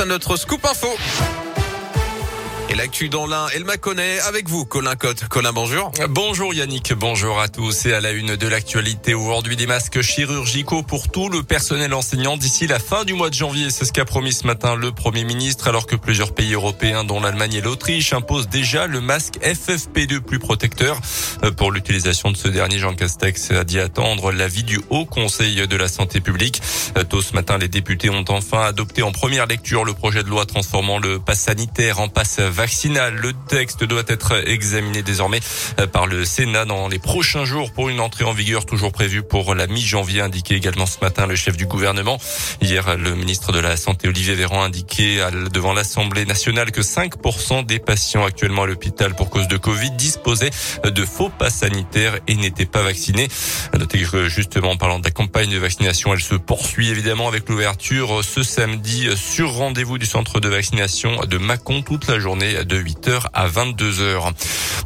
à notre scoop info. Et l'actu dans l'un, elle m'a connaît avec vous, Colin Cotte. Colin, bonjour. Bonjour Yannick, bonjour à tous. Et à la une de l'actualité aujourd'hui, des masques chirurgicaux pour tout le personnel enseignant d'ici la fin du mois de janvier. C'est ce qu'a promis ce matin le Premier ministre, alors que plusieurs pays européens, dont l'Allemagne et l'Autriche, imposent déjà le masque FFP2 plus protecteur. Euh, pour l'utilisation de ce dernier, Jean Castex a dit attendre l'avis du Haut Conseil de la Santé publique. Euh, tôt ce matin, les députés ont enfin adopté en première lecture le projet de loi transformant le pass sanitaire en passe vaccinal. Le texte doit être examiné désormais euh, par le Sénat dans les prochains jours pour une entrée en vigueur toujours prévue pour la mi-janvier, indiqué également ce matin le chef du gouvernement. Hier, le ministre de la Santé, Olivier Véran, a indiqué devant l'Assemblée nationale que 5% des patients actuellement à l'hôpital pour cause de Covid disposaient de faux pas sanitaires et n'étaient pas vaccinés. Notez justement, en parlant de la campagne de vaccination, elle se poursuit évidemment avec l'ouverture ce samedi sur rendez-vous du centre de vaccination de Mâcon toute la journée de 8h à 22h.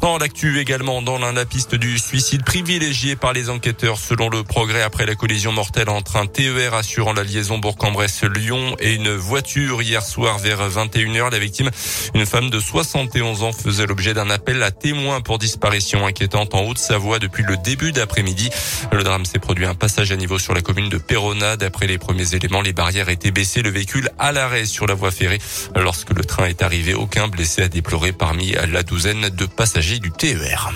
Dans l'actu également, dans la piste du suicide privilégié par les enquêteurs selon le progrès après la collision mortelle entre un TER assurant la liaison Bourg-en-Bresse-Lyon et une voiture hier soir vers 21h. La victime, une femme de 71 ans, faisait l'objet d'un appel à témoins pour disparition inquiétante en Haute-Savoie depuis le début d'après-midi. Le drame s'est produit un passage à niveau sur la commune de Perona. D'après les premiers éléments, les barrières étaient baissées, le véhicule à l'arrêt sur la voie ferrée. Lorsque le train est arrivé, aucun blessé à déplorer parmi la douzaine de passagers du TER.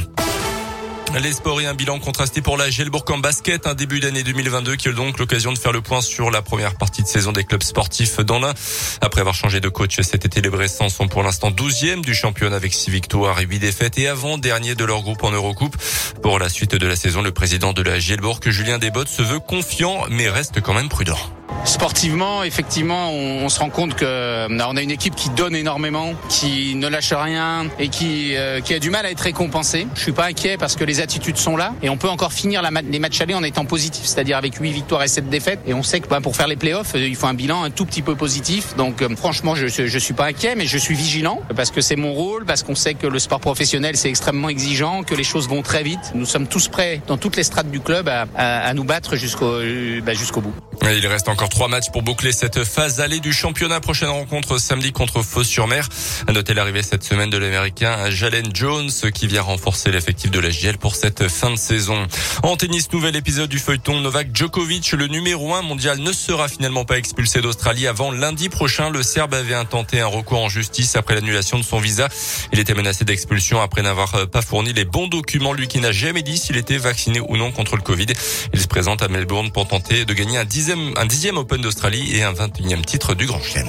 Les sports et un bilan contrasté pour la Gelbourg en basket, un début d'année 2022 qui est donc l'occasion de faire le point sur la première partie de saison des clubs sportifs dans l'un. Après avoir changé de coach cet été, les Bressans sont pour l'instant 12e du championnat avec 6 victoires et 8 défaites et avant-dernier de leur groupe en Eurocoupe. Pour la suite de la saison, le président de la Gelbourg, Julien Desbottes, se veut confiant mais reste quand même prudent. Sportivement, effectivement, on, se rend compte que euh, on a une équipe qui donne énormément, qui ne lâche rien et qui, euh, qui a du mal à être récompensée. Je suis pas inquiet parce que les attitudes sont là et on peut encore finir les matchs allés en étant positif, c'est-à-dire avec 8 victoires et 7 défaites. Et on sait que bah, pour faire les playoffs, euh, il faut un bilan un tout petit peu positif. Donc franchement, je, suis pas inquiet, mais je suis vigilant parce que c'est mon rôle, parce qu'on sait que le sport professionnel c'est extrêmement exigeant, que les choses vont très vite. Nous sommes tous prêts dans toutes les strates du club à, nous battre jusqu'au bah, bout. Il reste encore trois matchs pour boucler cette phase allée du championnat. Prochaine rencontre samedi contre Fos-sur-Mer. À noter l'arrivée cette semaine de l'américain Jalen Jones qui vient renforcer l'effectif de la pour cette fin de saison. En tennis, nouvel épisode du feuilleton Novak Djokovic, le numéro un mondial, ne sera finalement pas expulsé d'Australie avant lundi prochain. Le Serbe avait intenté un recours en justice après l'annulation de son visa. Il était menacé d'expulsion après n'avoir pas fourni les bons documents, lui qui n'a jamais dit s'il était vacciné ou non contre le Covid. Il se présente à Melbourne pour tenter de gagner un dixième, un dixième Open d'Australie et un 21e titre du Grand Chelem.